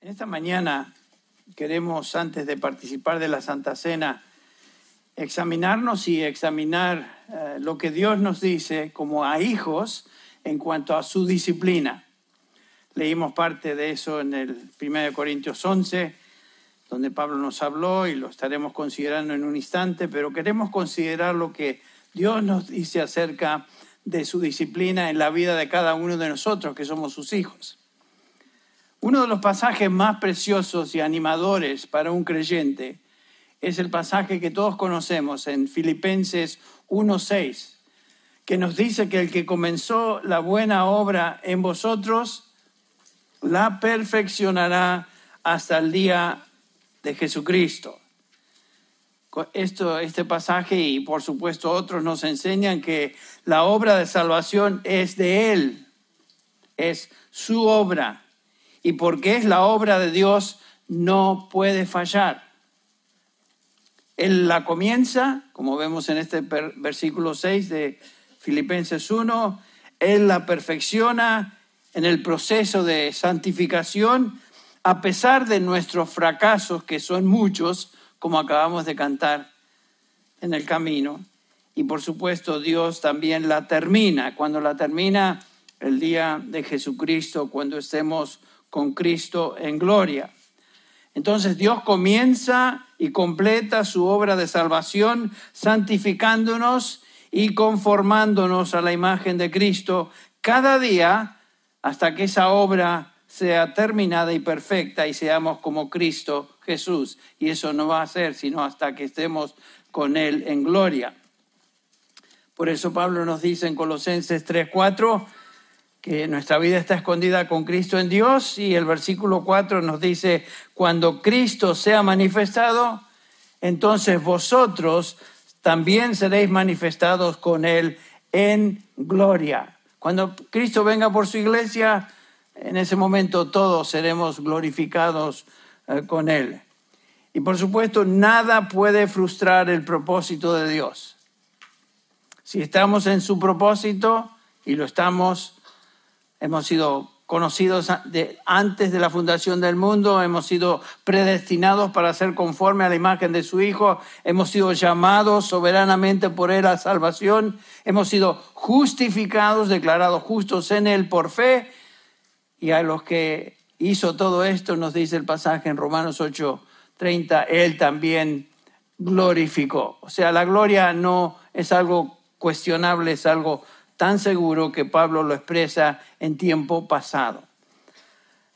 En esta mañana queremos, antes de participar de la Santa Cena, examinarnos y examinar eh, lo que Dios nos dice como a hijos en cuanto a su disciplina. Leímos parte de eso en el 1 Corintios 11, donde Pablo nos habló y lo estaremos considerando en un instante, pero queremos considerar lo que Dios nos dice acerca de su disciplina en la vida de cada uno de nosotros, que somos sus hijos. Uno de los pasajes más preciosos y animadores para un creyente es el pasaje que todos conocemos en Filipenses 1.6, que nos dice que el que comenzó la buena obra en vosotros, la perfeccionará hasta el día de Jesucristo. Esto, este pasaje y por supuesto otros nos enseñan que la obra de salvación es de Él, es su obra. Y porque es la obra de Dios, no puede fallar. Él la comienza, como vemos en este versículo 6 de Filipenses 1, Él la perfecciona en el proceso de santificación, a pesar de nuestros fracasos, que son muchos, como acabamos de cantar en el camino. Y por supuesto Dios también la termina, cuando la termina el día de Jesucristo, cuando estemos con Cristo en gloria. Entonces Dios comienza y completa su obra de salvación santificándonos y conformándonos a la imagen de Cristo cada día hasta que esa obra sea terminada y perfecta y seamos como Cristo Jesús. Y eso no va a ser sino hasta que estemos con Él en gloria. Por eso Pablo nos dice en Colosenses 3:4 nuestra vida está escondida con Cristo en Dios y el versículo 4 nos dice, cuando Cristo sea manifestado, entonces vosotros también seréis manifestados con Él en gloria. Cuando Cristo venga por su iglesia, en ese momento todos seremos glorificados eh, con Él. Y por supuesto, nada puede frustrar el propósito de Dios. Si estamos en su propósito, y lo estamos, hemos sido conocidos antes de la fundación del mundo, hemos sido predestinados para ser conforme a la imagen de su Hijo, hemos sido llamados soberanamente por Él a salvación, hemos sido justificados, declarados justos en Él por fe, y a los que hizo todo esto, nos dice el pasaje en Romanos 8, 30, Él también glorificó. O sea, la gloria no es algo cuestionable, es algo tan seguro que Pablo lo expresa en tiempo pasado.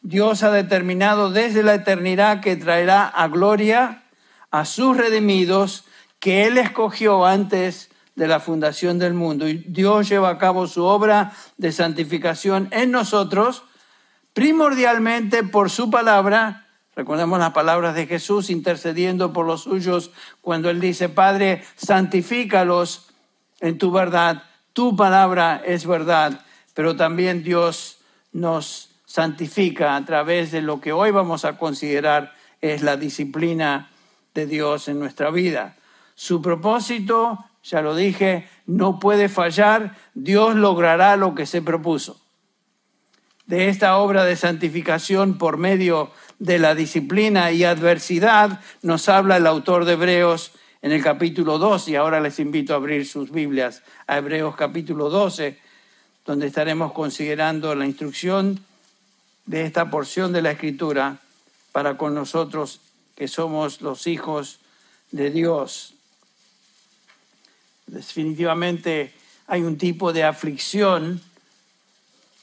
Dios ha determinado desde la eternidad que traerá a gloria a sus redimidos que Él escogió antes de la fundación del mundo. Y Dios lleva a cabo su obra de santificación en nosotros, primordialmente por su palabra. Recordemos las palabras de Jesús intercediendo por los suyos cuando Él dice, Padre, santifícalos en tu verdad tu palabra es verdad, pero también Dios nos santifica a través de lo que hoy vamos a considerar es la disciplina de Dios en nuestra vida. Su propósito, ya lo dije, no puede fallar, Dios logrará lo que se propuso. De esta obra de santificación por medio de la disciplina y adversidad nos habla el autor de Hebreos en el capítulo 12, y ahora les invito a abrir sus Biblias a Hebreos capítulo 12, donde estaremos considerando la instrucción de esta porción de la Escritura para con nosotros que somos los hijos de Dios. Definitivamente hay un tipo de aflicción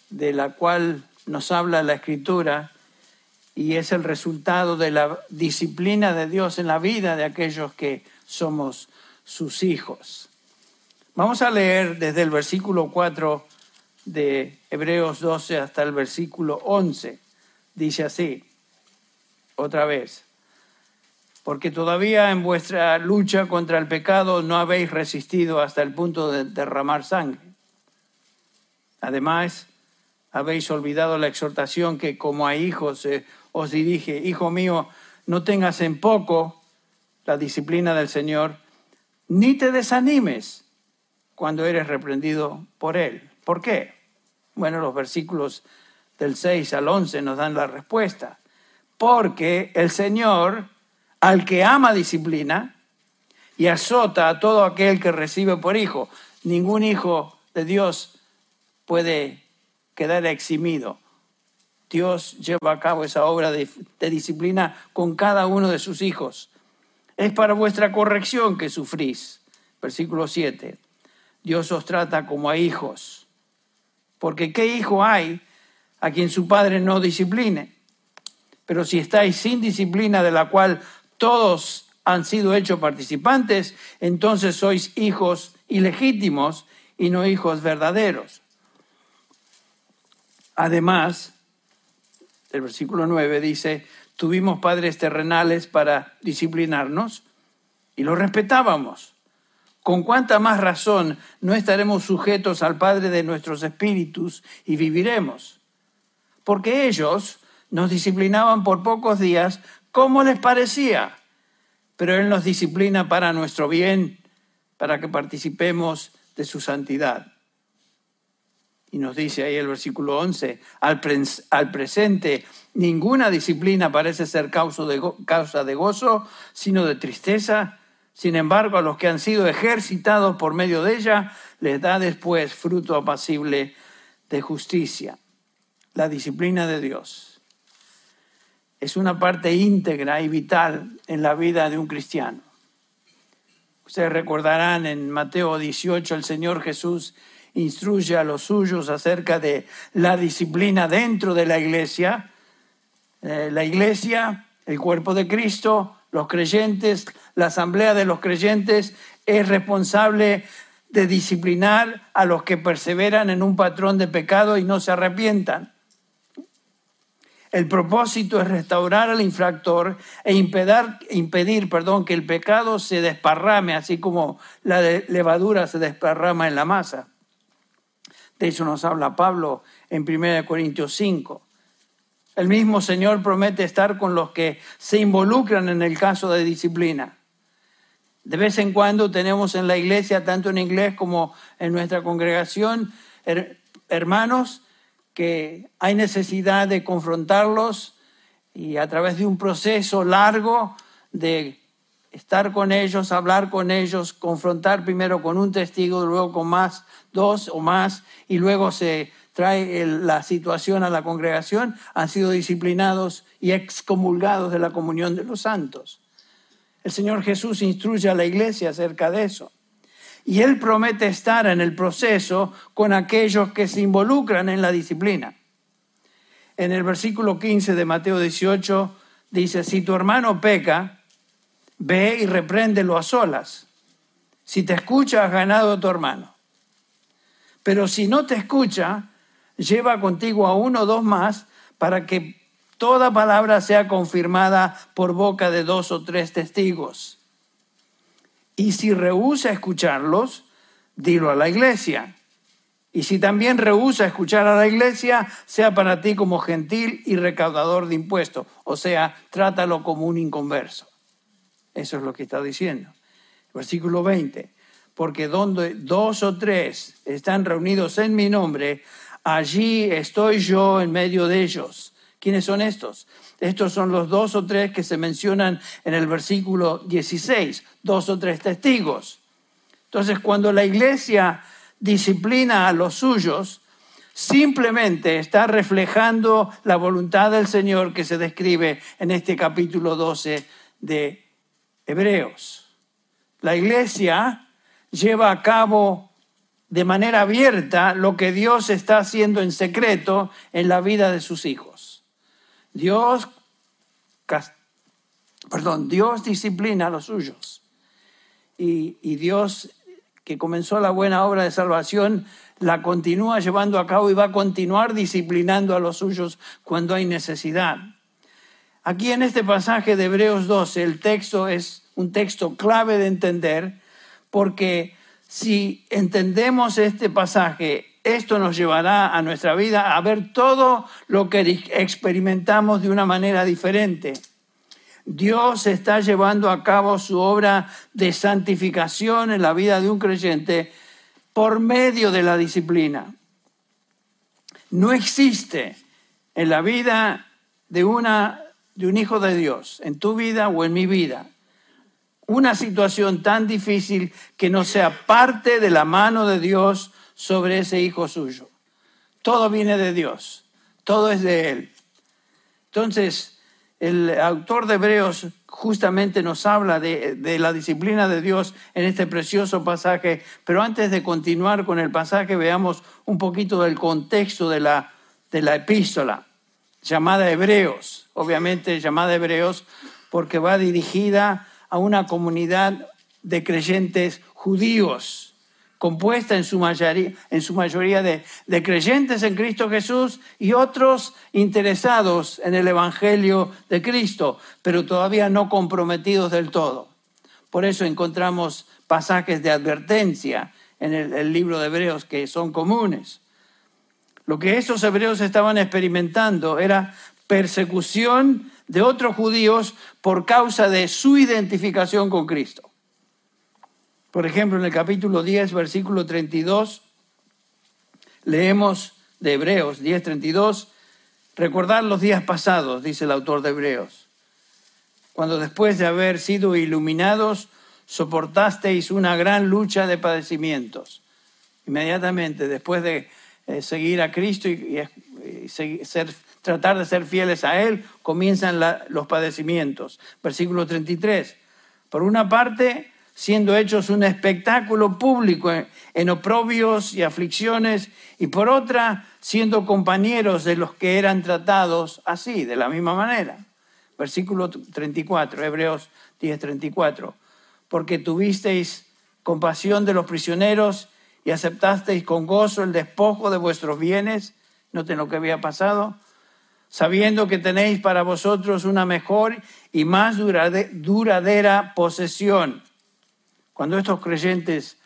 de la cual nos habla la Escritura y es el resultado de la disciplina de Dios en la vida de aquellos que somos sus hijos. Vamos a leer desde el versículo 4 de Hebreos 12 hasta el versículo 11. Dice así, otra vez, porque todavía en vuestra lucha contra el pecado no habéis resistido hasta el punto de derramar sangre. Además, habéis olvidado la exhortación que como a hijos eh, os dirige, Hijo mío, no tengas en poco la disciplina del Señor, ni te desanimes cuando eres reprendido por Él. ¿Por qué? Bueno, los versículos del 6 al 11 nos dan la respuesta. porque el Señor, al que ama disciplina, y azota a todo aquel que recibe por hijo. Ningún hijo de Dios puede quedar eximido. Dios lleva a cabo esa obra de, disciplina con cada uno de sus hijos. Es para vuestra corrección que sufrís. Versículo 7. Dios os trata como a hijos. Porque ¿qué hijo hay a quien su padre no discipline? Pero si estáis sin disciplina de la cual todos han sido hechos participantes, entonces sois hijos ilegítimos y no hijos verdaderos. Además, el versículo 9 dice, tuvimos padres terrenales para disciplinarnos y los respetábamos. ¿Con cuánta más razón no estaremos sujetos al Padre de nuestros espíritus y viviremos? Porque ellos nos disciplinaban por pocos días como les parecía pero Él nos disciplina para nuestro bien, para que participemos de su santidad. Y nos dice ahí el versículo 11, al, al presente ninguna disciplina parece ser causa de, causa de gozo, sino de tristeza. Sin embargo, a los que han sido ejercitados por medio de ella, les da después fruto apacible de justicia. La disciplina de Dios es una parte íntegra y vital en la vida de un cristiano. Ustedes recordarán en Mateo 18 el Señor Jesús instruye a los suyos acerca de la disciplina dentro de la iglesia. Eh, la iglesia, el cuerpo de Cristo, los creyentes, la asamblea de los creyentes es responsable de disciplinar a los que perseveran en un patrón de pecado y no se arrepientan. El propósito es restaurar al infractor e impedir, impedir perdón, que el pecado se desparrame, así como la levadura se desparrama en la masa. De eso nos habla Pablo en 1 Corintios 5. El mismo Señor promete estar con los que se involucran en el caso de disciplina. De vez en cuando tenemos en la iglesia, tanto en inglés como en nuestra congregación, hermanos que hay necesidad de confrontarlos y a través de un proceso largo de estar con ellos, hablar con ellos, confrontar primero con un testigo, luego con más, dos o más, y luego se trae la situación a la congregación, han sido disciplinados y excomulgados de la comunión de los santos. El Señor Jesús instruye a la iglesia acerca de eso. Y Él promete estar en el proceso con aquellos que se involucran en la disciplina. En el versículo 15 de Mateo 18 dice, si tu hermano peca, ve y repréndelo a solas. Si te escucha, has ganado a tu hermano. Pero si no te escucha, lleva contigo a uno o dos más para que toda palabra sea confirmada por boca de dos o tres testigos. Y si rehúsa escucharlos, dilo a la iglesia. Y si también rehúsa escuchar a la iglesia, sea para ti como gentil y recaudador de impuestos. O sea, trátalo como un inconverso. Eso es lo que está diciendo. Versículo 20. Porque donde dos o tres están reunidos en mi nombre, allí estoy yo en medio de ellos. ¿Quiénes son estos? Estos son los dos o tres que se mencionan en el versículo 16, dos o tres testigos. Entonces, cuando la iglesia disciplina a los suyos, simplemente está reflejando la voluntad del Señor que se describe en este capítulo 12 de Hebreos. La iglesia lleva a cabo de manera abierta lo que Dios está haciendo en secreto en la vida de sus hijos. Dios, perdón, Dios disciplina a los suyos. Y, y Dios, que comenzó la buena obra de salvación, la continúa llevando a cabo y va a continuar disciplinando a los suyos cuando hay necesidad. Aquí en este pasaje de Hebreos 12, el texto es un texto clave de entender, porque si entendemos este pasaje esto nos llevará a nuestra vida a ver todo lo que experimentamos de una manera diferente. Dios está llevando a cabo su obra de santificación en la vida de un creyente por medio de la disciplina. No existe en la vida de una de un hijo de Dios en tu vida o en mi vida, una situación tan difícil que no sea parte de la mano de Dios sobre ese hijo suyo. Todo viene de Dios, todo es de Él. Entonces, el autor de Hebreos justamente nos habla de, la disciplina de Dios en este precioso pasaje, pero antes de continuar con el pasaje, veamos un poquito del contexto de la, epístola llamada Hebreos, obviamente llamada Hebreos porque va dirigida a una comunidad de creyentes judíos compuesta en su mayoría, en su mayoría de, creyentes en Cristo Jesús y otros interesados en el Evangelio de Cristo, pero todavía no comprometidos del todo. Por eso encontramos pasajes de advertencia en el libro de Hebreos que son comunes. Lo que esos hebreos estaban experimentando era persecución de otros judíos por causa de su identificación con Cristo. Por ejemplo, en el capítulo 10, versículo 32, leemos de Hebreos 10, 32, recordar los días pasados, dice el autor de Hebreos, cuando después de haber sido iluminados, soportasteis una gran lucha de padecimientos. Inmediatamente, después de eh, seguir a Cristo y, tratar de ser fieles a Él, comienzan los padecimientos. Versículo 33. Por una parte, siendo hechos un espectáculo público en oprobios y aflicciones, y por otra, siendo compañeros de los que eran tratados así, de la misma manera. Versículo 34, Hebreos 10, 34. Porque tuvisteis compasión de los prisioneros y aceptasteis con gozo el despojo de vuestros bienes, noten lo que había pasado, sabiendo que tenéis para vosotros una mejor y más duradera posesión cuando estos creyentes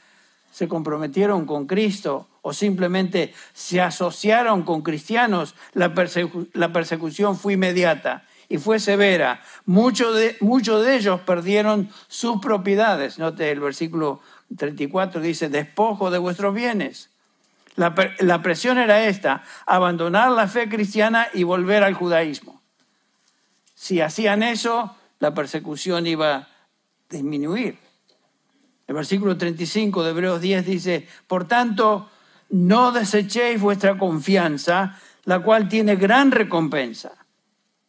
se comprometieron con Cristo o simplemente se asociaron con cristianos, la, persecución fue inmediata y fue severa. Muchos de, muchos de ellos perdieron sus propiedades. Note el versículo 34 dice, despojo de vuestros bienes. La, la presión era esta, abandonar la fe cristiana y volver al judaísmo. Si hacían eso, la persecución iba a disminuir. El versículo 35 de Hebreos 10 dice, por tanto, no desechéis vuestra confianza, la cual tiene gran recompensa.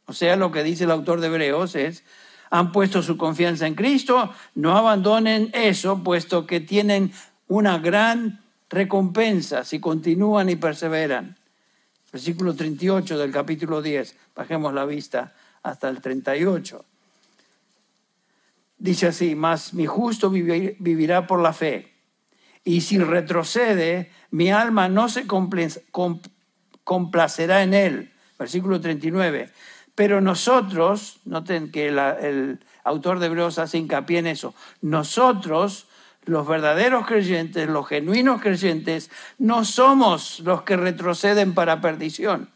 O sea, lo que dice el autor de Hebreos es, han puesto su confianza en Cristo, no abandonen eso, puesto que tienen una gran recompensa si continúan y perseveran. Versículo 38 del capítulo 10, bajemos la vista hasta el 38. Dice así, mas mi justo vivirá por la fe. Y si retrocede, mi alma no se complacerá en él. Versículo 39. Pero nosotros, noten que el autor de Hebreos hace hincapié en eso, nosotros, los verdaderos creyentes, los genuinos creyentes, no somos los que retroceden para perdición,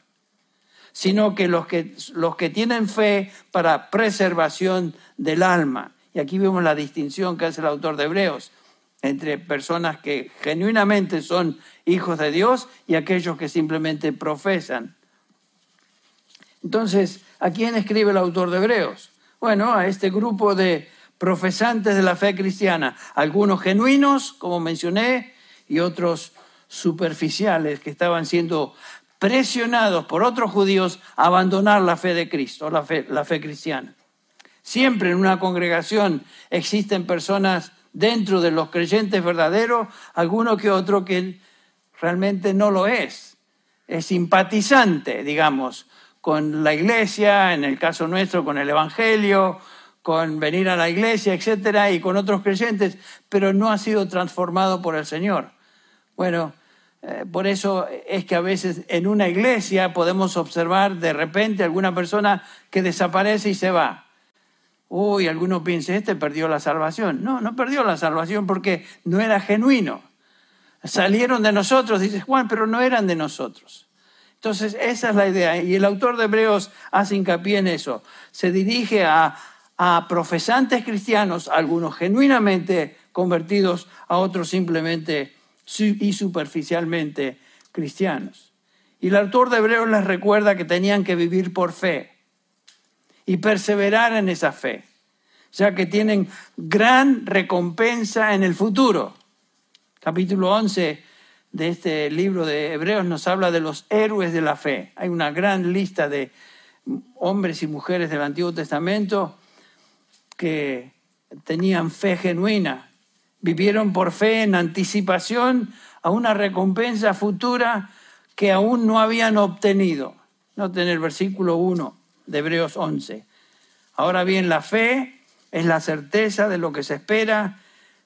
sino que los que, los que tienen fe para preservación del alma. Y aquí vemos la distinción que hace el autor de Hebreos entre personas que genuinamente son hijos de Dios y aquellos que simplemente profesan. Entonces, ¿a quién escribe el autor de Hebreos? Bueno, a este grupo de profesantes de la fe cristiana, algunos genuinos, como mencioné, y otros superficiales que estaban siendo presionados por otros judíos a abandonar la fe de Cristo, la fe, cristiana. Siempre en una congregación existen personas dentro de los creyentes verdaderos, alguno que otro que realmente no lo es. Es simpatizante, digamos, con la iglesia, en el caso nuestro con el Evangelio, con venir a la iglesia, etcétera, y con otros creyentes, pero no ha sido transformado por el Señor. Bueno, eh, por eso es que a veces en una iglesia podemos observar de repente alguna persona que desaparece y se va. Uy, alguno piensa, este perdió la salvación. No, no perdió la salvación porque no era genuino. Salieron de nosotros, dice Juan, pero no eran de nosotros. Entonces, esa es la idea. Y el autor de Hebreos hace hincapié en eso. Se dirige a, a profesantes cristianos, algunos genuinamente convertidos, a otros simplemente y superficialmente cristianos. Y el autor de Hebreos les recuerda que tenían que vivir por fe y perseverar en esa fe, ya que tienen gran recompensa en el futuro. Capítulo 11 de este libro de Hebreos nos habla de los héroes de la fe. Hay una gran lista de hombres y mujeres del Antiguo Testamento que tenían fe genuina, vivieron por fe en anticipación a una recompensa futura que aún no habían obtenido. Noten el versículo 1 de Hebreos 11. Ahora bien, la fe es la certeza de lo que se espera,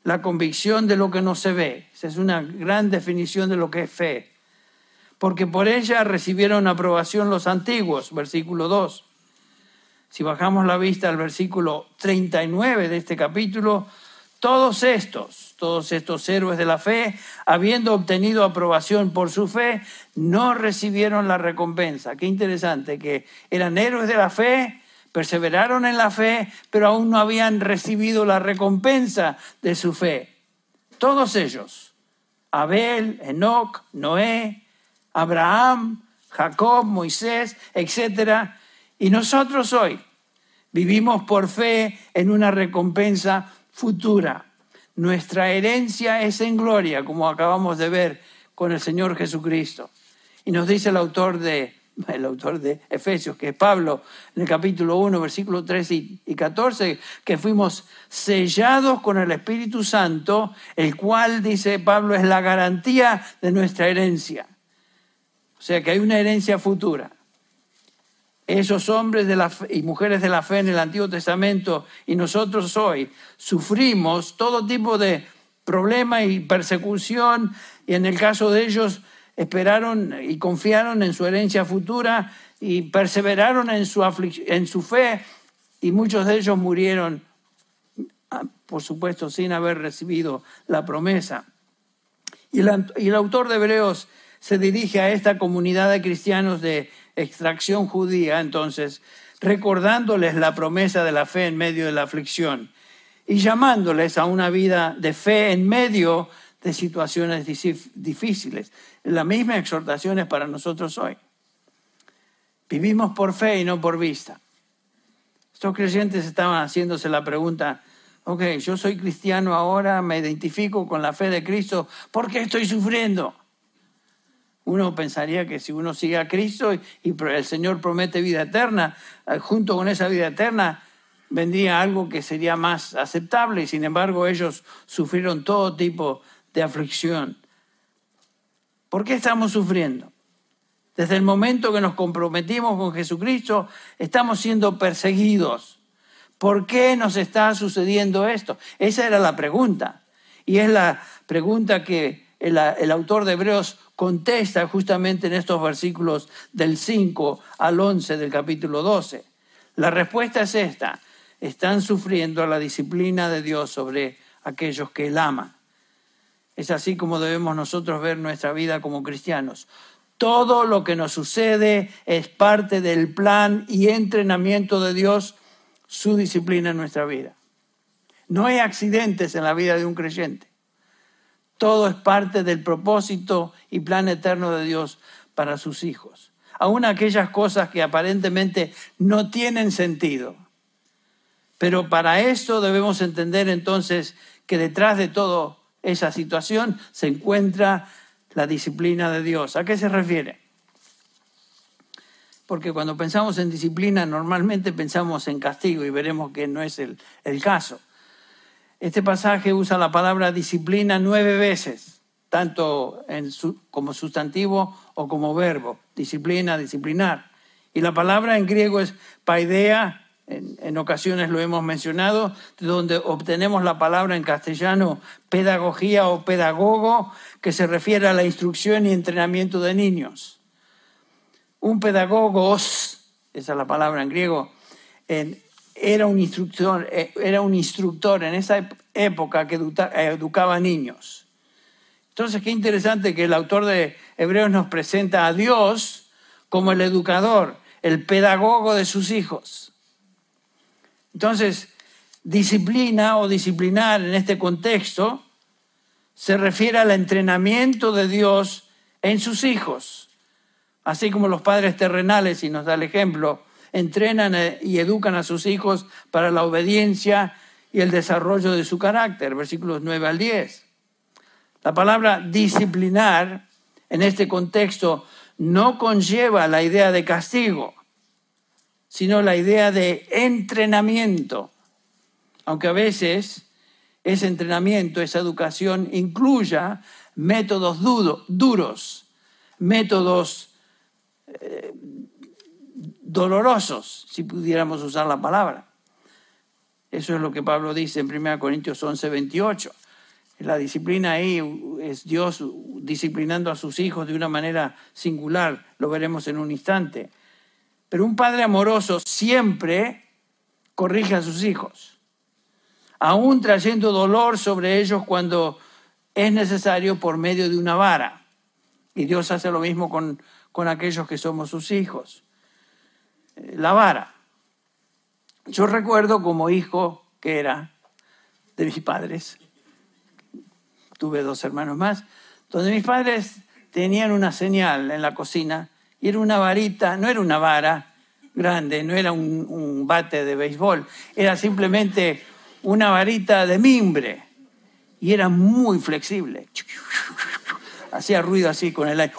la convicción de lo que no se ve. Esa es una gran definición de lo que es fe. Porque por ella recibieron aprobación los antiguos, versículo 2. Si bajamos la vista al versículo 39 de este capítulo, todos estos, todos estos héroes de la fe, habiendo obtenido aprobación por su fe, no recibieron la recompensa. Qué interesante que eran héroes de la fe, perseveraron en la fe, pero aún no habían recibido la recompensa de su fe. Todos ellos, Abel, Enoch, Noé, Abraham, Jacob, Moisés, etc. Y nosotros hoy vivimos por fe en una recompensa futura. Nuestra herencia es en gloria, como acabamos de ver con el Señor Jesucristo. Y nos dice el autor de, el autor de Efesios, que es Pablo, en el capítulo 1, versículos 13 y 14, que fuimos sellados con el Espíritu Santo, el cual, dice Pablo, es la garantía de nuestra herencia. O sea que hay una herencia futura esos hombres de la y mujeres de la fe en el Antiguo Testamento y nosotros hoy sufrimos todo tipo de problema y persecución y en el caso de ellos esperaron y confiaron en su herencia futura y perseveraron en su, en su fe y muchos de ellos murieron, ah, por supuesto, sin haber recibido la promesa. Y el autor de Hebreos se dirige a esta comunidad de cristianos de extracción judía, entonces, recordándoles la promesa de la fe en medio de la aflicción y llamándoles a una vida de fe en medio de situaciones difíciles. La misma exhortación es para nosotros hoy. Vivimos por fe y no por vista. Estos creyentes estaban haciéndose la pregunta, ok, yo soy cristiano ahora, me identifico con la fe de Cristo, ¿por qué estoy sufriendo? Uno pensaría que si uno sigue a Cristo y, el Señor promete vida eterna, eh, junto con esa vida eterna vendría algo que sería más aceptable sin embargo ellos sufrieron todo tipo de aflicción. ¿Por qué estamos sufriendo? Desde el momento que nos comprometimos con Jesucristo, estamos siendo perseguidos. ¿Por qué nos está sucediendo esto? Esa era la pregunta. Y es la pregunta que el autor de Hebreos contesta justamente en estos versículos del 5 al 11 del capítulo 12. La respuesta es esta. Están sufriendo la disciplina de Dios sobre aquellos que Él ama. Es así como debemos nosotros ver nuestra vida como cristianos. Todo lo que nos sucede es parte del plan y entrenamiento de Dios, su disciplina en nuestra vida. No hay accidentes en la vida de un creyente. Todo es parte del propósito y plan eterno de Dios para sus hijos. Aún aquellas cosas que aparentemente no tienen sentido. Pero para esto debemos entender entonces que detrás de toda esa situación se encuentra la disciplina de Dios. ¿A qué se refiere? Porque cuando pensamos en disciplina normalmente pensamos en castigo y veremos que no es el, el caso. Este pasaje usa la palabra disciplina nueve veces, tanto como sustantivo o como verbo. Disciplina, disciplinar. Y la palabra en griego es paidea, en, ocasiones lo hemos mencionado, de donde obtenemos la palabra en castellano pedagogía o pedagogo, que se refiere a la instrucción y entrenamiento de niños. Un pedagogos, esa es la palabra en griego, en, era un instructor, eh, era un instructor en esa época que educaba niños. Entonces, qué interesante que el autor de Hebreos nos presenta a Dios como el educador, el pedagogo de sus hijos. Entonces, disciplina o disciplinar en este contexto se refiere al entrenamiento de Dios en sus hijos, así como los padres terrenales, y nos da el ejemplo, entrenan eh, y educan a sus hijos para la obediencia y el desarrollo de su carácter, versículos 9 al 10. La palabra disciplinar en este contexto no conlleva la idea de castigo, sino la idea de entrenamiento, aunque a veces ese entrenamiento, esa educación incluya métodos duros, métodos eh, dolorosos, si pudiéramos usar la palabra. Eso es lo que Pablo dice en 1 Corintios 11, 28. La disciplina ahí es Dios disciplinando a sus hijos de una manera singular, lo veremos en un instante. Pero un padre amoroso siempre corrige a sus hijos, aún trayendo dolor sobre ellos cuando es necesario por medio de una vara. Y Dios hace lo mismo con, con aquellos que somos sus hijos. La vara. Yo recuerdo como hijo que era de mis padres, tuve dos hermanos más, donde mis padres tenían una señal en la cocina y era una varita, no era una vara grande, no era un bate de béisbol, era simplemente una varita de mimbre y era muy flexible. Hacía ruido así con el aire.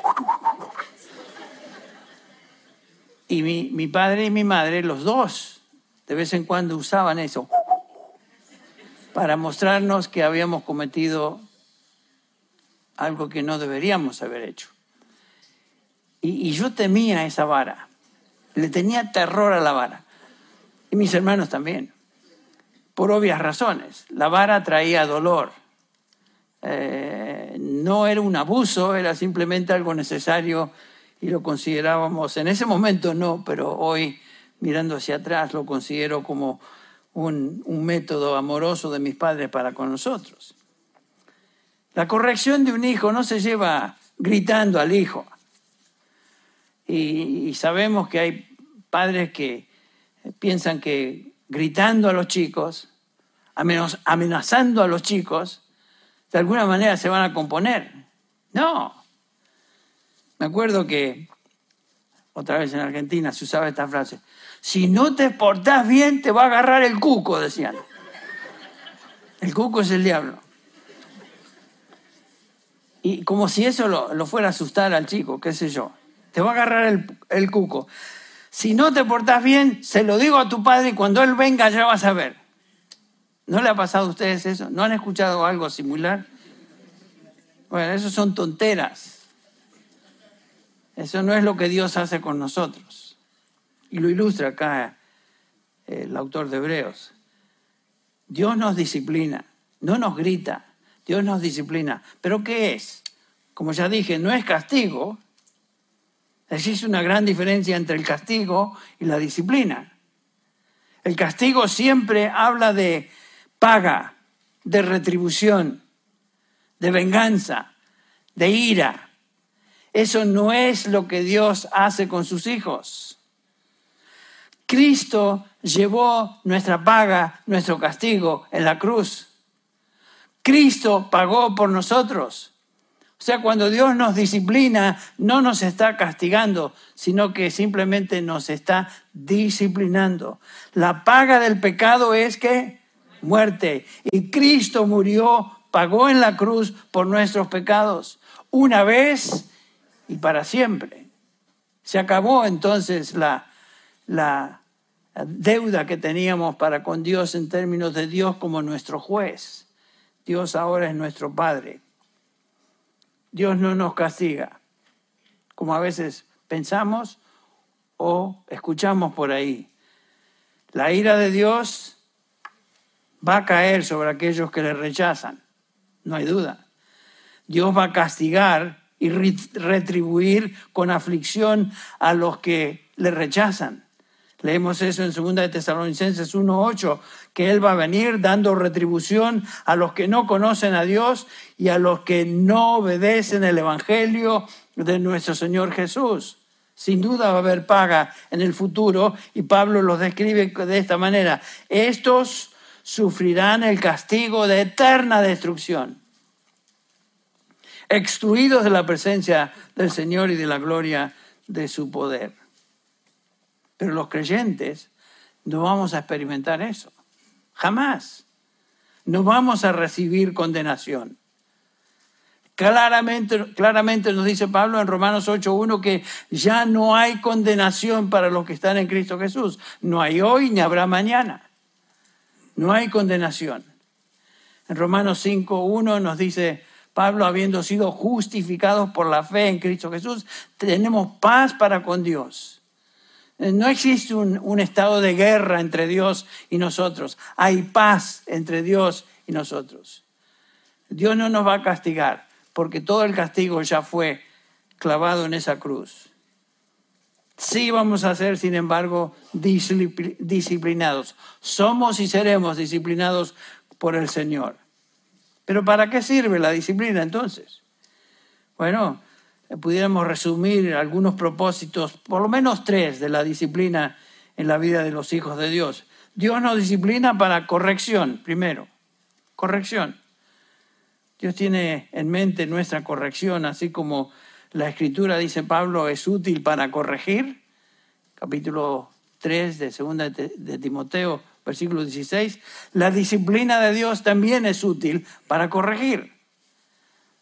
Y mi, mi, padre y mi madre, los dos, de vez en cuando usaban eso para mostrarnos que habíamos cometido algo que no deberíamos haber hecho. Y, yo temía esa vara, le tenía terror a la vara. Y mis hermanos también, por obvias razones. La vara traía dolor eh, no era un abuso, era simplemente algo necesario y lo considerábamos, en ese momento no, pero hoy mirando hacia atrás lo considero como un, un método amoroso de mis padres para con nosotros. La corrección de un hijo no se lleva gritando al hijo. Y, y, sabemos que hay padres que piensan que gritando a los chicos, amenazando a los chicos, de alguna manera se van a componer. No. Me acuerdo que otra vez en Argentina se usaba esta frase, si no te portás bien te va a agarrar el cuco, decían. El cuco es el diablo. Y como si eso lo, fuera a asustar al chico, qué sé yo. Te va a agarrar el, el cuco. Si no te portás bien, se lo digo a tu padre y cuando él venga ya vas a ver. ¿No le ha pasado a ustedes eso? ¿No han escuchado algo similar? Bueno, eso son tonteras. Eso no es lo que Dios hace con nosotros. Y lo ilustra acá el autor de Hebreos. Dios nos disciplina, no nos grita, Dios nos disciplina. ¿Pero qué es? Como ya dije, no es castigo. Existe una gran diferencia entre el castigo y la disciplina. El castigo siempre habla de paga, de retribución, de venganza, de ira. Eso no es lo que Dios hace con sus hijos. Cristo llevó nuestra paga, nuestro castigo en la cruz. Cristo pagó por nosotros. O sea, cuando Dios nos disciplina, no nos está castigando, sino que simplemente nos está disciplinando. La paga del pecado es que muerte. Y Cristo murió, pagó en la cruz por nuestros pecados, una vez y para siempre. Se acabó entonces la, la deuda que teníamos para con Dios en términos de Dios como nuestro juez. Dios ahora es nuestro Padre. Dios no nos castiga, como a veces pensamos o escuchamos por ahí. La ira de Dios va a caer sobre aquellos que le rechazan, no hay duda. Dios va a castigar y retribuir con aflicción a los que le rechazan. Leemos eso en 2 de Tesalonicenses 1:8, que él va a venir dando retribución a los que no conocen a Dios y a los que no obedecen el evangelio de nuestro Señor Jesús. Sin duda va a haber paga en el futuro y Pablo los describe de esta manera. Estos sufrirán el castigo de eterna destrucción, excluidos de la presencia del Señor y de la gloria de su poder. Pero los creyentes no vamos a experimentar eso. Jamás. No vamos a recibir condenación. Claramente, claramente nos dice Pablo en Romanos 8.1 que ya no hay condenación para los que están en Cristo Jesús. No hay hoy ni habrá mañana. No hay condenación. En Romanos 5.1 nos dice Pablo, habiendo sido justificados por la fe en Cristo Jesús, tenemos paz para con Dios. No existe un, un, estado de guerra entre Dios y nosotros. Hay paz entre Dios y nosotros. Dios no nos va a castigar porque todo el castigo ya fue clavado en esa cruz. Sí vamos a ser, sin embargo, disciplinados. Somos y seremos disciplinados por el Señor. Pero ¿para qué sirve la disciplina entonces? Bueno, pudiéramos resumir algunos propósitos, por lo menos tres, de la disciplina en la vida de los hijos de Dios. Dios nos disciplina para corrección, primero, corrección. Dios tiene en mente nuestra corrección, así como la escritura, dice Pablo, es útil para corregir. Capítulo 3 de 2 de Timoteo, versículo 16. La disciplina de Dios también es útil para corregir.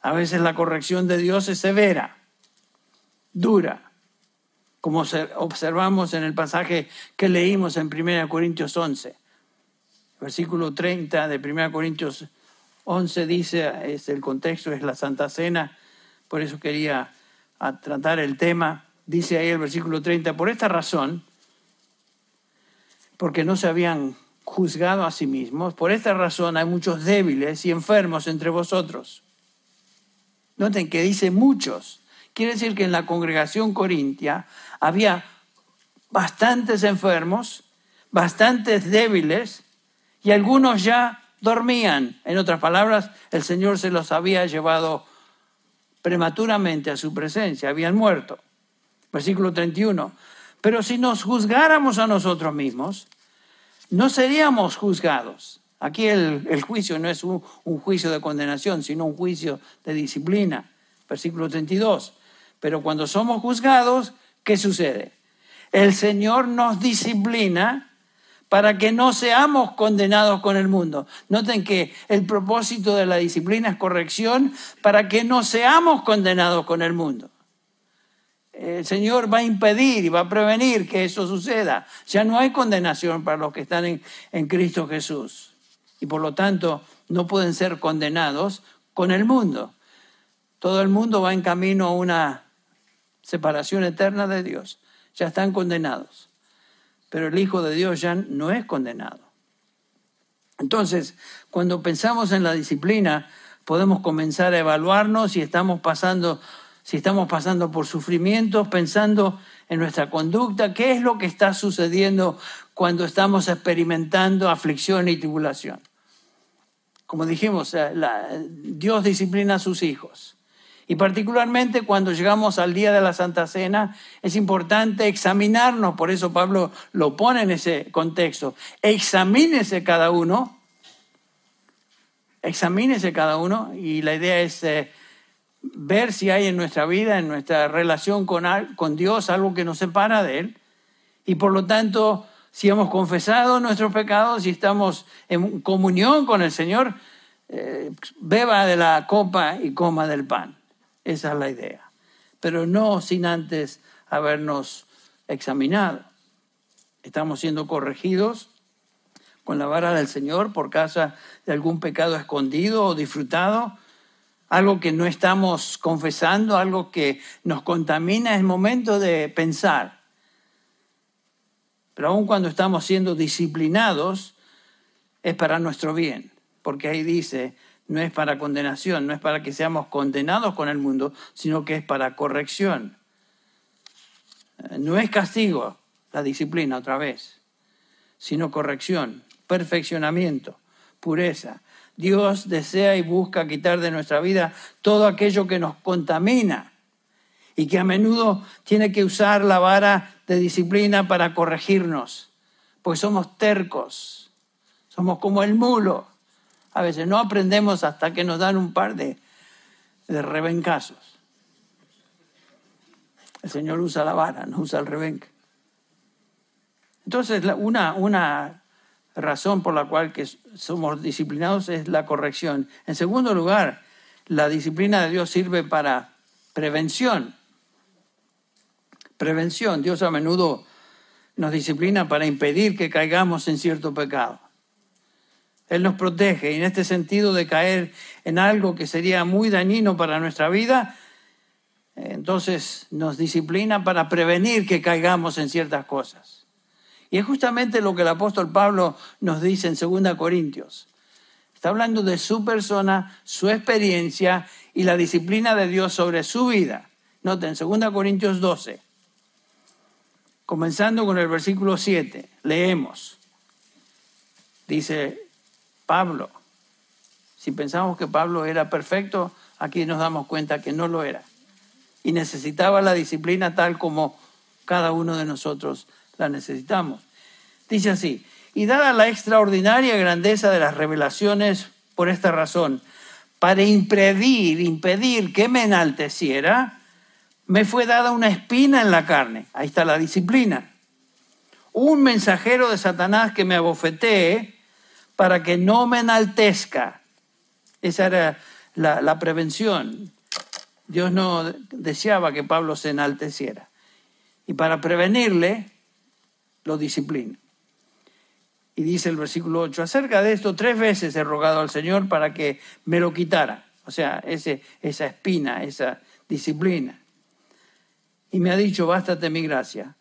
A veces la corrección de Dios es severa, dura, como observamos en el pasaje que leímos en 1 Corintios 11. Versículo 30 de 1 Corintios 11 dice, es el contexto es la Santa Cena, por eso quería tratar el tema. Dice ahí el versículo 30, por esta razón, porque no se habían juzgado a sí mismos, por esta razón hay muchos débiles y enfermos entre vosotros. Noten que dice muchos. Quiere decir que en la congregación corintia había bastantes enfermos, bastantes débiles y algunos ya dormían. En otras palabras, el Señor se los había llevado prematuramente a su presencia, habían muerto. Versículo 31. Pero si nos juzgáramos a nosotros mismos, no seríamos juzgados. Aquí el, juicio no es un, un, juicio de condenación, sino un juicio de disciplina. Versículo 32. Pero cuando somos juzgados, ¿qué sucede? El Señor nos disciplina para que no seamos condenados con el mundo. Noten que el propósito de la disciplina es corrección para que no seamos condenados con el mundo. El Señor va a impedir y va a prevenir que eso suceda. Ya no hay condenación para los que están en, en Cristo Jesús. Y por lo tanto no pueden ser condenados con el mundo. Todo el mundo va en camino a una separación eterna de Dios. Ya están condenados pero el Hijo de Dios ya no es condenado. Entonces, cuando pensamos en la disciplina, podemos comenzar a evaluarnos si estamos pasando, si estamos pasando por sufrimientos, pensando en nuestra conducta, qué es lo que está sucediendo cuando estamos experimentando aflicción y tribulación. Como dijimos, eh, Dios disciplina a sus hijos. Y particularmente cuando llegamos al día de la Santa Cena, es importante examinarnos, por eso Pablo lo pone en ese contexto. Examínese cada uno, examínese cada uno, y la idea es eh, ver si hay en nuestra vida, en nuestra relación con, con Dios, algo que nos separa de Él. Y por lo tanto, si hemos confesado nuestros pecados y estamos en comunión con el Señor, eh, beba de la copa y coma del pan. Esa es la idea. Pero no sin antes habernos examinado. Estamos siendo corregidos con la vara del Señor por causa de algún pecado escondido o disfrutado, algo que no estamos confesando, algo que nos contamina, es momento de pensar. Pero aun cuando estamos siendo disciplinados, es para nuestro bien, porque ahí dice, no es para condenación, no es para que seamos condenados con el mundo, sino que es para corrección. No es castigo la disciplina otra vez, sino corrección, perfeccionamiento, pureza. Dios desea y busca quitar de nuestra vida todo aquello que nos contamina y que a menudo tiene que usar la vara de disciplina para corregirnos, pues somos tercos, somos como el mulo a veces no aprendemos hasta que nos dan un par de, de rebencazos. El Señor usa la vara, no usa el rebenque. Entonces, una, una razón por la cual que somos disciplinados es la corrección. En segundo lugar, la disciplina de Dios sirve para prevención. Prevención. Dios a menudo nos disciplina para impedir que caigamos en cierto pecado. Él nos protege y en este sentido de caer en algo que sería muy dañino para nuestra vida, entonces nos disciplina para prevenir que caigamos en ciertas cosas. Y es justamente lo que el apóstol Pablo nos dice en 2 Corintios. Está hablando de su persona, su experiencia y la disciplina de Dios sobre su vida. Noten, 2 Corintios 12, comenzando con el versículo 7, leemos. Dice Pablo, si pensamos que Pablo era perfecto, aquí nos damos cuenta que no lo era. Y necesitaba la disciplina tal como cada uno de nosotros necesitamos. Dice así, y dada la extraordinaria grandeza de las revelaciones por esta razón, para impedir, impedir que me enalteciera, me fue dada una espina en la carne. Ahí está la disciplina. Un mensajero de Satanás que me abofetee para que no me enaltezca. Esa era la, la prevención. Dios no deseaba que Pablo se enalteciera. Y para prevenirle, lo disciplina. Y dice el versículo 8, acerca de esto tres veces he rogado al Señor para que me lo quitara. O sea, ese, esa espina, esa disciplina. Y me ha dicho, bástate mi gracia,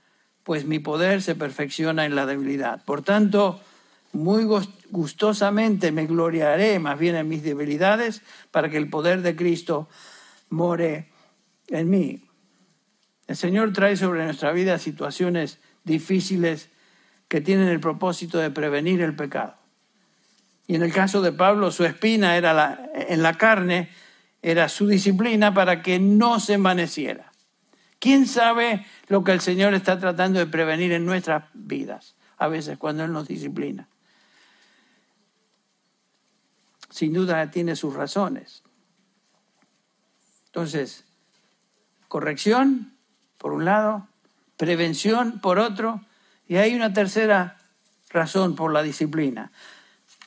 pues mi poder se perfecciona en la debilidad. Por tanto, muy gustosamente me gloriaré más bien en mis debilidades para que el poder de Cristo more en mí. El Señor trae sobre nuestra vida situaciones difíciles que tienen el propósito de prevenir el pecado. Y en el caso de Pablo, su espina era la, en la carne, era su disciplina para que no se envaneciera. ¿Quién sabe lo que el Señor está tratando de prevenir en nuestras vidas? A veces cuando Él nos disciplina. Sin duda tiene sus razones. Entonces, corrección, por un lado, prevención, por otro, y hay una tercera razón por la disciplina.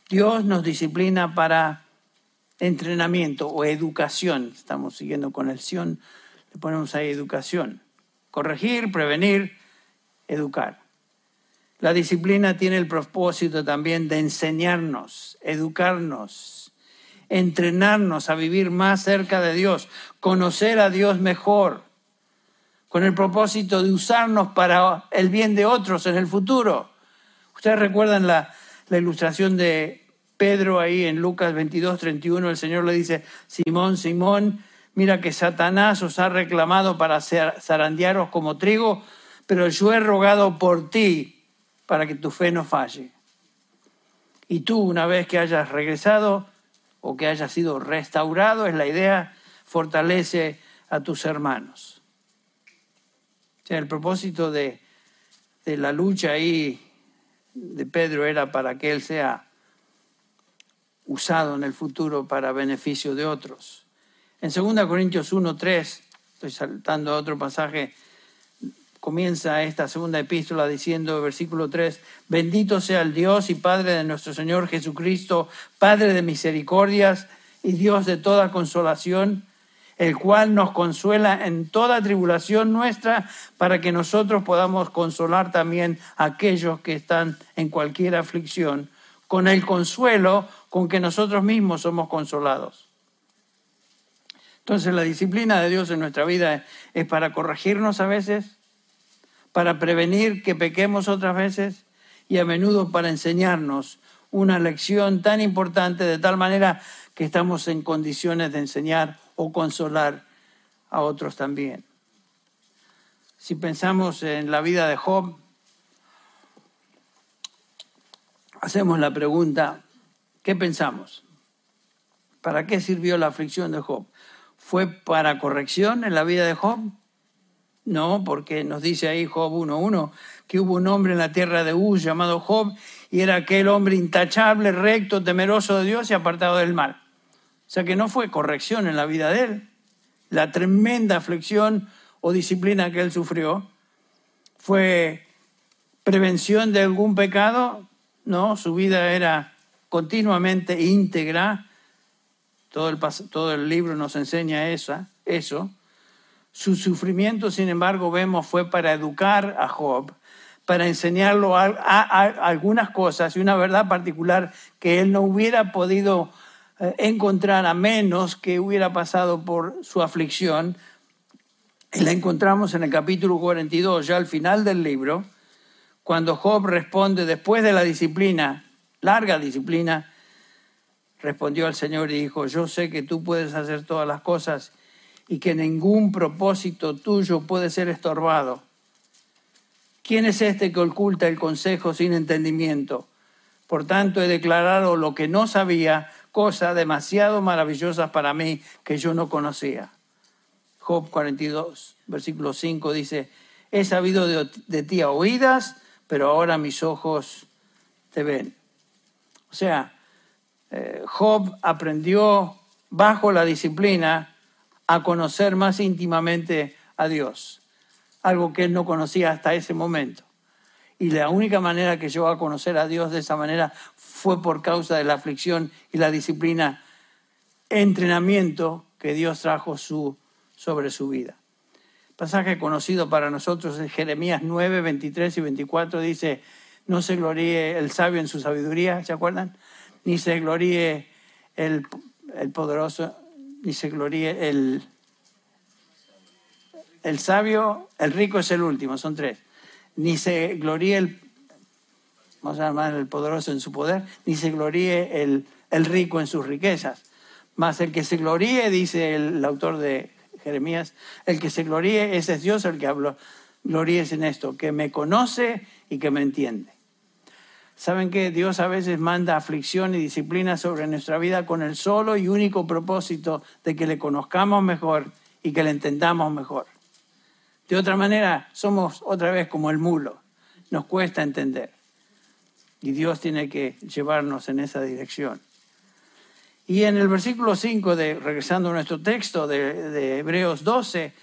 Dios nos disciplina para entrenamiento o educación. Estamos siguiendo con el Sion, le ponemos ahí educación. Corregir, prevenir, educar. La disciplina tiene el propósito también de enseñarnos, educarnos, entrenarnos a vivir más cerca de Dios, conocer a Dios mejor con el propósito de usarnos para el bien de otros en el futuro. Ustedes recuerdan la, ilustración de Pedro ahí en Lucas 22, 31, el Señor le dice, Simón, Simón, mira que Satanás os ha reclamado para zarandearos como trigo, pero yo he rogado por ti para que tu fe no falle. Y tú, una vez que hayas regresado o que hayas sido restaurado, es la idea, fortalece a tus hermanos. El propósito de, la lucha ahí de Pedro era para que él sea usado en el futuro para beneficio de otros. En 2 Corintios 1, 3, estoy saltando a otro pasaje, comienza esta segunda epístola diciendo, versículo 3, bendito sea el Dios y Padre de nuestro Señor Jesucristo, Padre de misericordias y Dios de toda consolación el cual nos consuela en toda tribulación nuestra, para que nosotros podamos consolar también a aquellos que están en cualquier aflicción, con el consuelo con que nosotros mismos somos consolados. Entonces la disciplina de Dios en nuestra vida es para corregirnos a veces, para prevenir que pequemos otras veces y a menudo para enseñarnos una lección tan importante de tal manera que estamos en condiciones de enseñar o consolar a otros también. Si pensamos en la vida de Job, hacemos la pregunta, ¿qué pensamos? ¿Para qué sirvió la aflicción de Job? ¿Fue para corrección en la vida de Job? No, porque nos dice ahí Job 1.1 que hubo un hombre en la tierra de Uz llamado Job y era aquel hombre intachable, recto, temeroso de Dios y apartado del mal. Sea que no fue corrección en la vida de él. La tremenda aflicción o disciplina que él sufrió fue prevención de algún pecado, no, su vida era continuamente íntegra. Todo el, todo el libro nos enseña eso, eso. Su sufrimiento, sin embargo, vemos fue para educar a Job, para enseñarlo a, algunas cosas y una verdad particular que él no hubiera podido eh, encontrar a menos que hubiera pasado por su aflicción. Y la encontramos en el capítulo 42, ya al final del libro, cuando Job responde después de la disciplina, larga disciplina, respondió al Señor y dijo, yo sé que tú puedes hacer todas las cosas y que ningún propósito tuyo puede ser estorbado. ¿Quién es este que oculta el consejo sin entendimiento? Por tanto, he declarado lo que no sabía, cosas demasiado maravillosas para mí que yo no conocía. Job 42, versículo 5 dice, he sabido de, ti a oídas, pero ahora mis ojos te ven. O sea, eh, Job aprendió bajo la disciplina a conocer más íntimamente a Dios, algo que él no conocía hasta ese momento. Y la única manera que llegó a conocer a Dios de esa manera fue por causa de la aflicción y la disciplina, entrenamiento que Dios trajo su, sobre su vida. Pasaje conocido para nosotros es Jeremías 9, 23 y 24, dice, no se gloríe el sabio en su sabiduría, ¿se acuerdan? Ni se gloríe el, el poderoso ni se gloríe el, el sabio, el rico es el último, son tres. Ni se gloríe el, vamos a llamar el poderoso en su poder, ni se gloríe el, el rico en sus riquezas. Más el que se gloríe, dice el, autor de Jeremías, el que se gloríe, ese es Dios el que habló. Gloríes en esto, que me conoce y que me entiende. Saben que Dios a veces manda aflicción y disciplina sobre nuestra vida con el solo y único propósito de que le conozcamos mejor y que le entendamos mejor. De otra manera, somos otra vez como el mulo, nos cuesta entender. Y Dios tiene que llevarnos en esa dirección. Y en el versículo 5, de, regresando a nuestro texto de, Hebreos 12,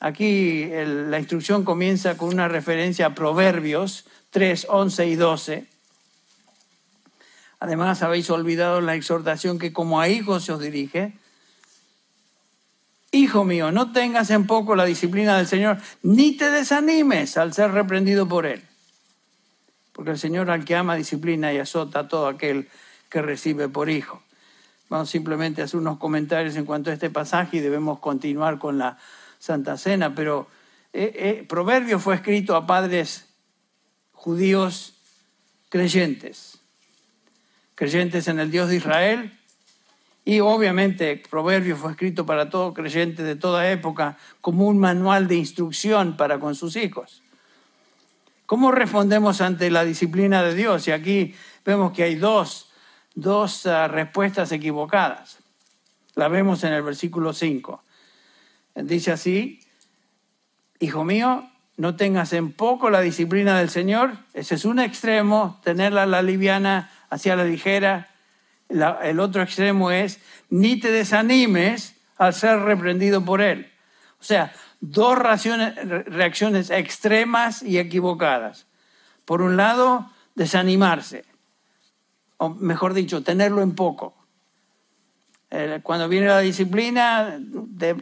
aquí la instrucción comienza con una referencia a Proverbios 3, 11 y 12 Además, habéis olvidado la exhortación que como a hijos se os dirige. Hijo mío, no tengas en poco la disciplina del Señor, ni te desanimes al ser reprendido por Él. Porque el Señor al que ama disciplina y azota a todo aquel que recibe por hijo. Vamos simplemente a hacer unos comentarios en cuanto a este pasaje y debemos continuar con la Santa Cena, pero eh, eh, Proverbio fue escrito a padres judíos creyentes creyentes en el Dios de Israel. Y obviamente Proverbio fue escrito para todo creyente de toda época como un manual de instrucción para con sus hijos. ¿Cómo respondemos ante la disciplina de Dios? Y aquí vemos que hay dos, dos ah, respuestas equivocadas. La vemos en el versículo 5. Dice así, Hijo mío, no tengas en poco la disciplina del Señor. Ese es un extremo, tenerla la liviana hacia la ligera. El otro extremo es, ni te desanimes al ser reprendido por Él. O sea, dos reacciones extremas y equivocadas. Por un lado, desanimarse, o mejor dicho, tenerlo en poco. Cuando viene la disciplina,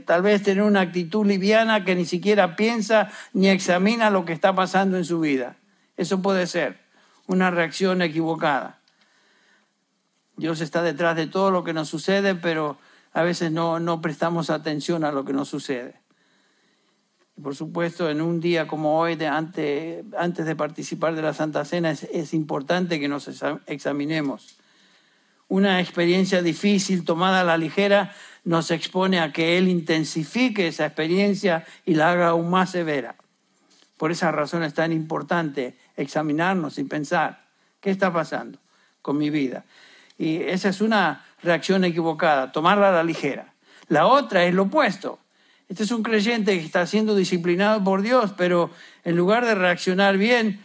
tal vez tener una actitud liviana que ni siquiera piensa ni examina lo que está pasando en su vida. Eso puede ser una reacción equivocada. Dios está detrás de todo lo que nos sucede, pero a veces no, no prestamos atención a lo que nos sucede. Y por supuesto, en un día como hoy, de antes, antes de participar de la Santa Cena, es, es importante que nos examinemos. Una experiencia difícil tomada a la ligera nos expone a que Él intensifique esa experiencia y la haga aún más severa. Por esa razón es tan importante examinarnos y pensar, ¿qué está pasando con mi vida? Y esa es una reacción equivocada, tomarla a la ligera. La otra es lo opuesto. Este es un creyente que está siendo disciplinado por Dios, pero en lugar de reaccionar bien,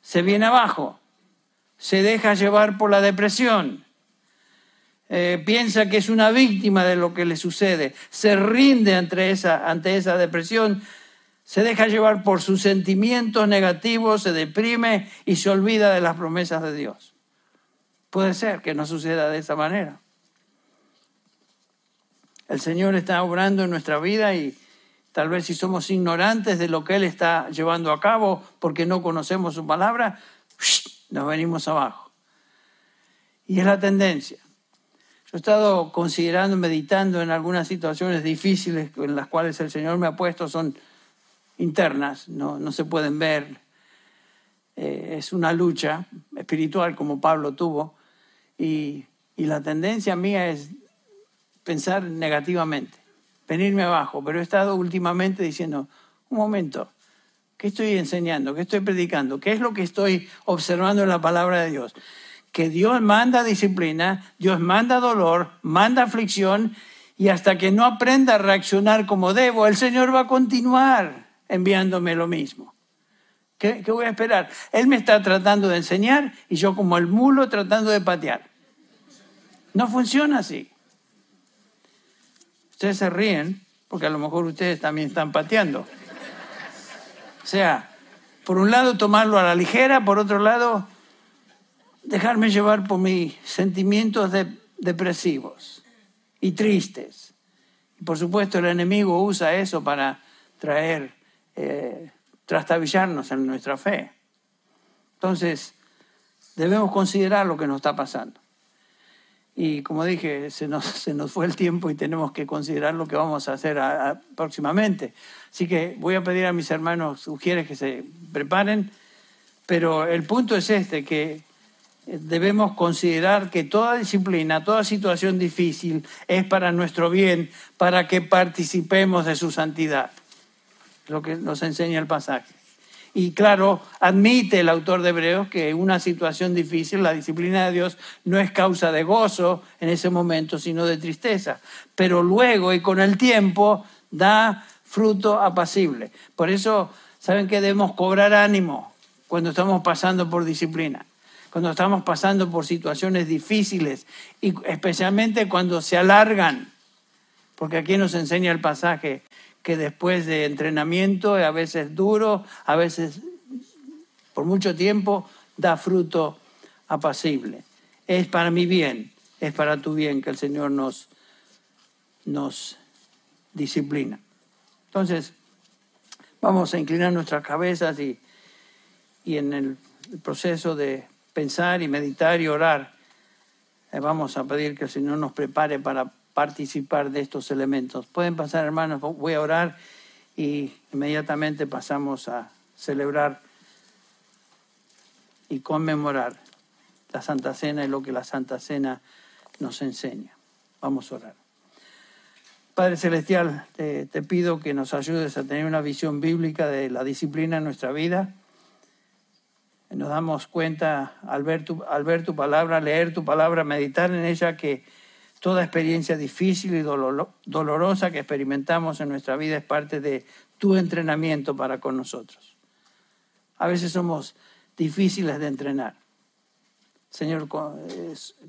se viene abajo, se deja llevar por la depresión, eh, piensa que es una víctima de lo que le sucede, se rinde ante esa, ante esa depresión, se deja llevar por sus sentimientos negativos, se deprime y se olvida de las promesas de Dios. Puede ser que no suceda de esa manera. El Señor está obrando en nuestra vida y tal vez si somos ignorantes de lo que Él está llevando a cabo porque no conocemos su palabra, nos venimos abajo. Y es la tendencia. Yo he estado considerando, meditando en algunas situaciones difíciles en las cuales el Señor me ha puesto, son internas, no, se pueden ver. Eh, es una lucha espiritual como Pablo tuvo y, la tendencia mía es pensar negativamente, venirme abajo, pero he estado últimamente diciendo, un momento, ¿qué estoy enseñando? ¿Qué estoy predicando? ¿Qué es lo que estoy observando en la palabra de Dios? Que Dios manda disciplina, Dios manda dolor, manda aflicción y hasta que no aprenda a reaccionar como debo, el Señor va a continuar enviándome lo mismo. ¿Qué, ¿Qué, voy a esperar? Él me está tratando de enseñar y yo como el mulo tratando de patear. No funciona así. Ustedes se ríen porque a lo mejor ustedes también están pateando. O sea, por un lado tomarlo a la ligera, por otro lado dejarme llevar por mis sentimientos depresivos y tristes. Y por supuesto el enemigo usa eso para traer, eh, trastabillarnos en nuestra fe. Entonces, debemos considerar lo que nos está pasando. Y como dije, se nos, se nos fue el tiempo y tenemos que considerar lo que vamos a hacer próximamente. Así que voy a pedir a mis hermanos sugieres que se preparen, pero el punto es este, que debemos considerar que toda disciplina, toda situación difícil es para nuestro bien, para que participemos de su santidad, lo que nos enseña el pasaje. Y claro, admite el autor de Hebreos que una situación difícil, la disciplina de Dios, no es causa de gozo en ese momento, sino de tristeza. Pero luego y con el tiempo da fruto apacible. Por eso, ¿saben que debemos cobrar ánimo cuando estamos pasando por disciplina? Cuando estamos pasando por situaciones difíciles y especialmente cuando se alargan. Porque aquí nos enseña el pasaje que después de entrenamiento, a veces duro, a veces por mucho tiempo, da fruto apacible. Es para mi bien, es para tu bien que el Señor nos, nos disciplina. Entonces, vamos a inclinar nuestras cabezas y, y en el proceso de pensar y meditar y orar, eh, vamos a pedir que el Señor nos prepare para participar de estos elementos. Pueden pasar, hermanos, voy a orar y inmediatamente pasamos a celebrar y conmemorar la Santa Cena y lo que la Santa Cena nos enseña. Vamos a orar. Padre Celestial, te, te, pido que nos ayudes a tener una visión bíblica de la disciplina en nuestra vida. Nos damos cuenta al ver tu, al ver tu palabra, leer tu palabra, meditar en ella, que Toda experiencia difícil y dolorosa que experimentamos en nuestra vida es parte de tu entrenamiento para con nosotros. A veces somos difíciles de entrenar. Señor,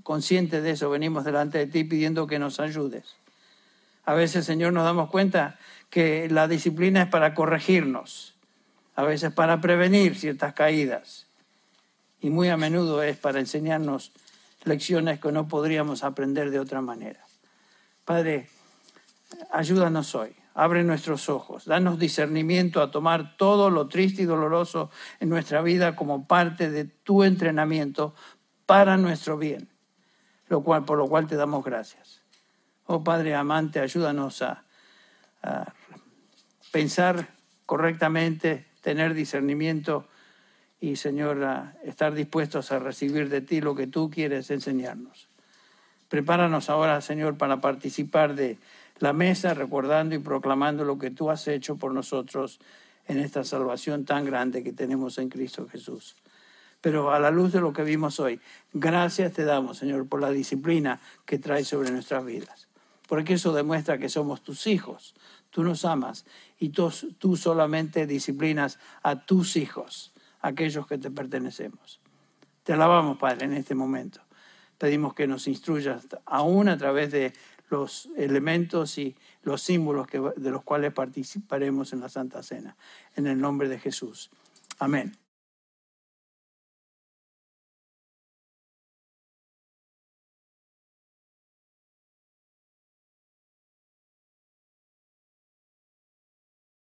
consciente de eso, venimos delante de ti pidiendo que nos ayudes. A veces, Señor, nos damos cuenta que la disciplina es para corregirnos, a veces para prevenir ciertas caídas y muy a menudo es para enseñarnos lecciones que no podríamos aprender de otra manera. Padre, ayúdanos hoy, abre nuestros ojos, danos discernimiento a tomar todo lo triste y doloroso en nuestra vida como parte de tu entrenamiento para nuestro bien, lo cual, por lo cual te damos gracias. Oh Padre amante, ayúdanos a, a pensar correctamente, tener discernimiento y Señor, estar dispuestos a recibir de ti lo que tú quieres enseñarnos. Prepáranos ahora, Señor, para participar de la mesa, recordando y proclamando lo que tú has hecho por nosotros en esta salvación tan grande que tenemos en Cristo Jesús. Pero a la luz de lo que vimos hoy, gracias te damos, Señor, por la disciplina que traes sobre nuestras vidas. Porque eso demuestra que somos tus hijos. Tú nos amas y tú, tú solamente disciplinas a tus hijos aquellos que te pertenecemos. Te alabamos, Padre, en este momento. Pedimos que nos instruyas aún a través de los elementos y los símbolos que, de los cuales participaremos en la Santa Cena. En el nombre de Jesús. Amén.